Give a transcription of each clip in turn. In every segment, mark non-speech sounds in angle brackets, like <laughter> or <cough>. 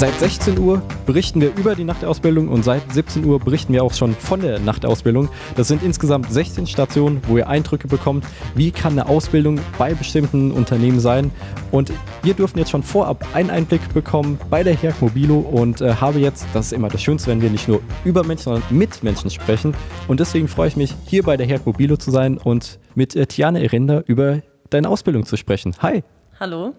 Seit 16 Uhr berichten wir über die Nachtausbildung und seit 17 Uhr berichten wir auch schon von der Nachtausbildung. Das sind insgesamt 16 Stationen, wo ihr Eindrücke bekommt, wie kann eine Ausbildung bei bestimmten Unternehmen sein. Und wir dürfen jetzt schon vorab einen Einblick bekommen bei der Herk Mobilo und äh, habe jetzt, das ist immer das Schönste, wenn wir nicht nur über Menschen, sondern mit Menschen sprechen. Und deswegen freue ich mich, hier bei der Herk Mobilo zu sein und mit äh, Tiane Erinda über deine Ausbildung zu sprechen. Hi! Hallo.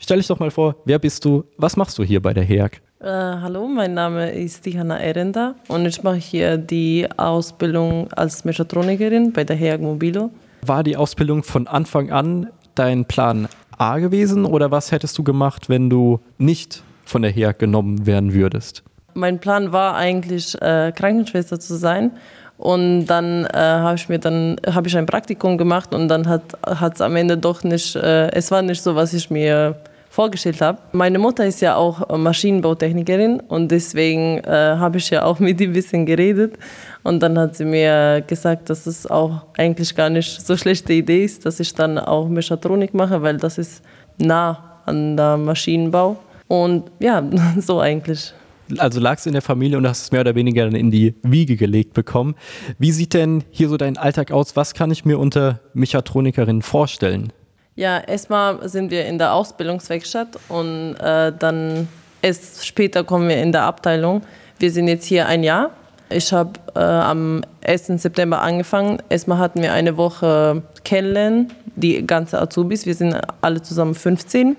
Stell dich doch mal vor, wer bist du? Was machst du hier bei der HEAG? Äh, hallo, mein Name ist Diana Erenda und ich mache hier die Ausbildung als Mechatronikerin bei der HEAG Mobilo. War die Ausbildung von Anfang an dein Plan A gewesen oder was hättest du gemacht, wenn du nicht von der HEAG genommen werden würdest? Mein Plan war eigentlich äh, Krankenschwester zu sein und dann äh, habe ich mir dann habe ich ein Praktikum gemacht und dann hat es am Ende doch nicht äh, es war nicht so was ich mir vorgestellt habe. Meine Mutter ist ja auch Maschinenbautechnikerin und deswegen äh, habe ich ja auch <laughs> mit ihr ein bisschen geredet. Und dann hat sie mir gesagt, dass es auch eigentlich gar nicht so schlechte Idee ist, dass ich dann auch Mechatronik mache, weil das ist nah an der Maschinenbau. Und ja, <laughs> so eigentlich. Also lagst in der Familie und hast es mehr oder weniger dann in die Wiege gelegt bekommen. Wie sieht denn hier so dein Alltag aus? Was kann ich mir unter Mechatronikerin vorstellen? Ja, erstmal sind wir in der Ausbildungswerkstatt und äh, dann erst später kommen wir in der Abteilung. Wir sind jetzt hier ein Jahr. Ich habe äh, am 1. September angefangen. Erstmal hatten wir eine Woche kennenlernen, die ganze Azubis. Wir sind alle zusammen 15.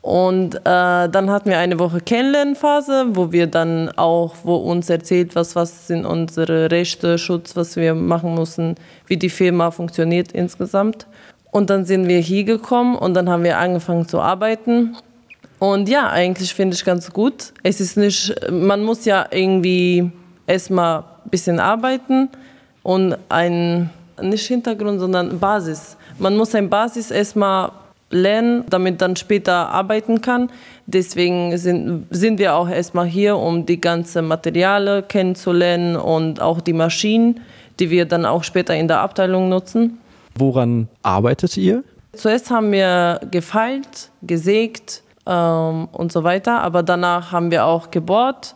Und äh, dann hatten wir eine Woche Kennenlernphase, wo wir dann auch, wo uns erzählt, was, was sind unsere Rechte, Schutz, was wir machen müssen, wie die Firma funktioniert insgesamt. Und dann sind wir hier gekommen und dann haben wir angefangen zu arbeiten. Und ja, eigentlich finde ich ganz gut. Es ist nicht, man muss ja irgendwie erstmal ein bisschen arbeiten und ein, nicht Hintergrund, sondern Basis. Man muss ein Basis erstmal lernen, damit dann später arbeiten kann. Deswegen sind, sind wir auch erstmal hier, um die ganzen Materialien kennenzulernen und auch die Maschinen, die wir dann auch später in der Abteilung nutzen. Woran arbeitet ihr? Zuerst haben wir gefeilt, gesägt ähm, und so weiter, aber danach haben wir auch gebohrt,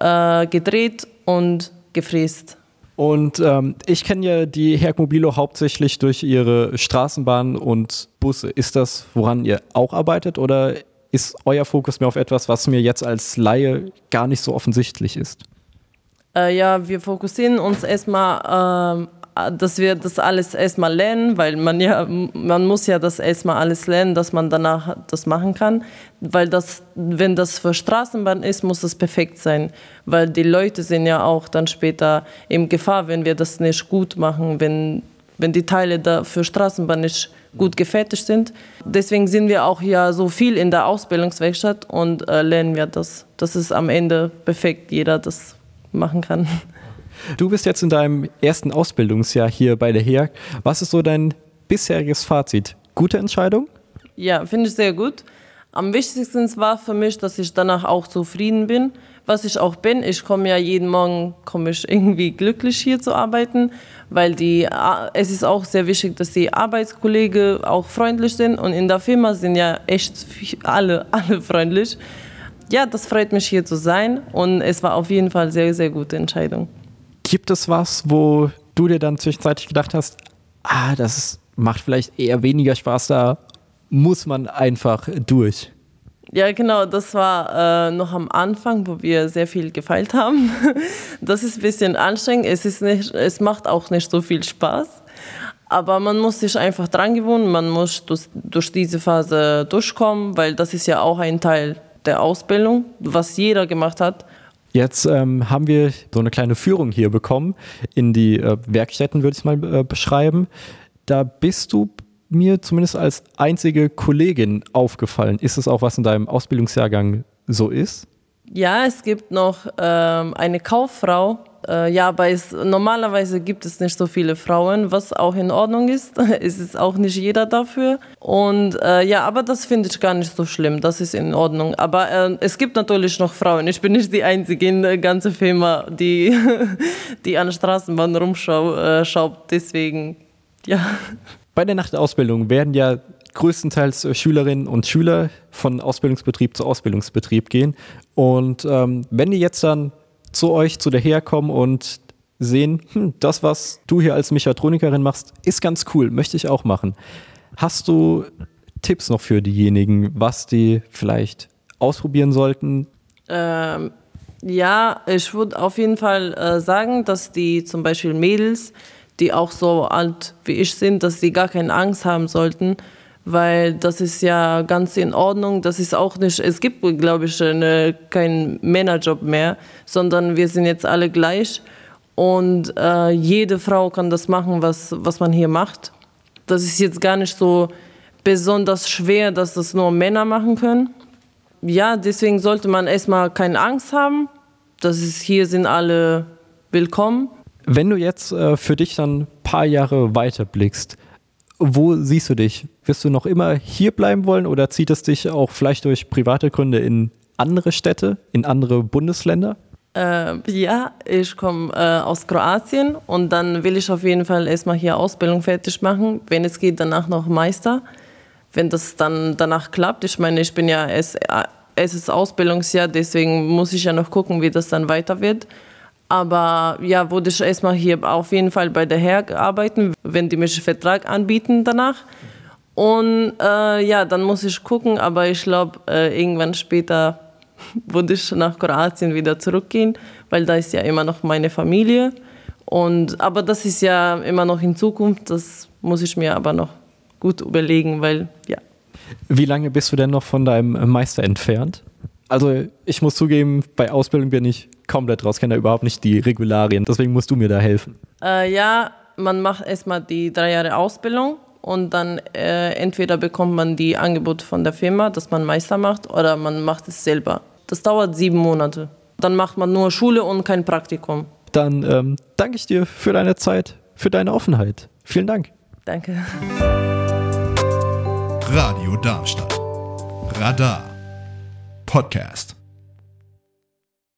äh, gedreht und gefräst. Und ähm, ich kenne ja die Herk Mobilo hauptsächlich durch ihre Straßenbahnen und Busse. Ist das, woran ihr auch arbeitet oder ist euer Fokus mehr auf etwas, was mir jetzt als Laie gar nicht so offensichtlich ist? Äh, ja, wir fokussieren uns erstmal ähm, dass wir das alles erstmal lernen, weil man ja, man muss ja das erstmal alles lernen, dass man danach das machen kann. Weil das, wenn das für Straßenbahn ist, muss es perfekt sein. Weil die Leute sind ja auch dann später in Gefahr, wenn wir das nicht gut machen, wenn, wenn die Teile da für Straßenbahn nicht gut gefertigt sind. Deswegen sind wir auch ja so viel in der Ausbildungswerkstatt und äh, lernen wir das. Das ist am Ende perfekt, jeder das machen kann. Du bist jetzt in deinem ersten Ausbildungsjahr hier bei der HEAG. Was ist so dein bisheriges Fazit? Gute Entscheidung? Ja, finde ich sehr gut. Am wichtigsten war für mich, dass ich danach auch zufrieden bin, was ich auch bin. Ich komme ja jeden Morgen komme ich irgendwie glücklich hier zu arbeiten, weil die es ist auch sehr wichtig, dass die Arbeitskollegen auch freundlich sind und in der Firma sind ja echt alle <laughs> alle freundlich. Ja, das freut mich hier zu sein und es war auf jeden Fall sehr sehr gute Entscheidung. Gibt es was, wo du dir dann zwischenzeitlich gedacht hast, ah, das macht vielleicht eher weniger Spaß, da muss man einfach durch? Ja, genau, das war äh, noch am Anfang, wo wir sehr viel gefeilt haben. <laughs> Das ist ein bisschen anstrengend, es, ist nicht, es macht auch nicht so viel Spaß. Aber man muss sich einfach dran gewöhnen, man muss durch, durch diese Phase durchkommen, weil das ist ja auch ein Teil der Ausbildung, was jeder gemacht hat. Jetzt ähm, haben wir so eine kleine Führung hier bekommen in die äh, Werkstätten, würde ich mal äh, beschreiben. Da bist du mir zumindest als einzige Kollegin aufgefallen. Ist es auch, was in deinem Ausbildungsjahrgang so ist? Ja, es gibt noch ähm, eine Kauffrau. Äh, ja, es, normalerweise gibt es nicht so viele Frauen, was auch in Ordnung ist. <laughs> es ist auch nicht jeder dafür. Und äh, ja, aber das finde ich gar nicht so schlimm. Das ist in Ordnung. Aber äh, es gibt natürlich noch Frauen. Ich bin nicht die Einzige in der ganzen Firma, die, <laughs> die an der Straßenbahn rumschaut. Äh, Deswegen, ja. Bei der Nachtausbildung werden ja größtenteils äh, Schülerinnen und Schüler von Ausbildungsbetrieb zu Ausbildungsbetrieb gehen. Und ähm, wenn die jetzt dann zu euch, zu der herkommen und sehen, hm, das, was du hier als Mechatronikerin machst, ist ganz cool, möchte ich auch machen. Hast du Tipps noch für diejenigen, was die vielleicht ausprobieren sollten? Ähm, ja, ich würde auf jeden Fall äh, sagen, dass die zum Beispiel Mädels, die auch so alt wie ich sind, dass sie gar keine Angst haben sollten, weil das ist ja ganz in Ordnung. Das ist auch nicht, es gibt, glaube ich, eine, keinen Männerjob mehr, sondern wir sind jetzt alle gleich und äh, jede Frau kann das machen, was, was man hier macht. Das ist jetzt gar nicht so besonders schwer, dass das nur Männer machen können. Ja, deswegen sollte man erstmal keine Angst haben. Das ist, hier sind alle willkommen. Wenn du jetzt äh, für dich dann ein paar Jahre weiter blickst, wo siehst du dich? Wirst du noch immer hier bleiben wollen oder zieht es dich auch vielleicht durch private Gründe in andere Städte, in andere Bundesländer? Äh, ja, ich komme äh, aus Kroatien und dann will ich auf jeden Fall erstmal hier Ausbildung fertig machen. Wenn es geht, danach noch Meister. Wenn das dann danach klappt, ich meine, ich bin ja es, es ist Ausbildungsjahr, deswegen muss ich ja noch gucken, wie das dann weiter wird. Aber ja, würde ich erstmal hier auf jeden Fall bei der Herg arbeiten, wenn die mich einen Vertrag anbieten danach. Und äh, ja, dann muss ich gucken, aber ich glaube, äh, irgendwann später <laughs> würde ich nach Kroatien wieder zurückgehen, weil da ist ja immer noch meine Familie. Und, aber das ist ja immer noch in Zukunft, das muss ich mir aber noch gut überlegen, weil ja. Wie lange bist du denn noch von deinem Meister entfernt? Also ich muss zugeben, bei Ausbildung bin ich komplett raus, kenne da überhaupt nicht die Regularien. Deswegen musst du mir da helfen. Äh, ja, man macht erstmal die drei Jahre Ausbildung und dann äh, entweder bekommt man die Angebote von der Firma, dass man Meister macht, oder man macht es selber. Das dauert sieben Monate. Dann macht man nur Schule und kein Praktikum. Dann ähm, danke ich dir für deine Zeit, für deine Offenheit. Vielen Dank. Danke. Radio Darmstadt. Radar. Podcast.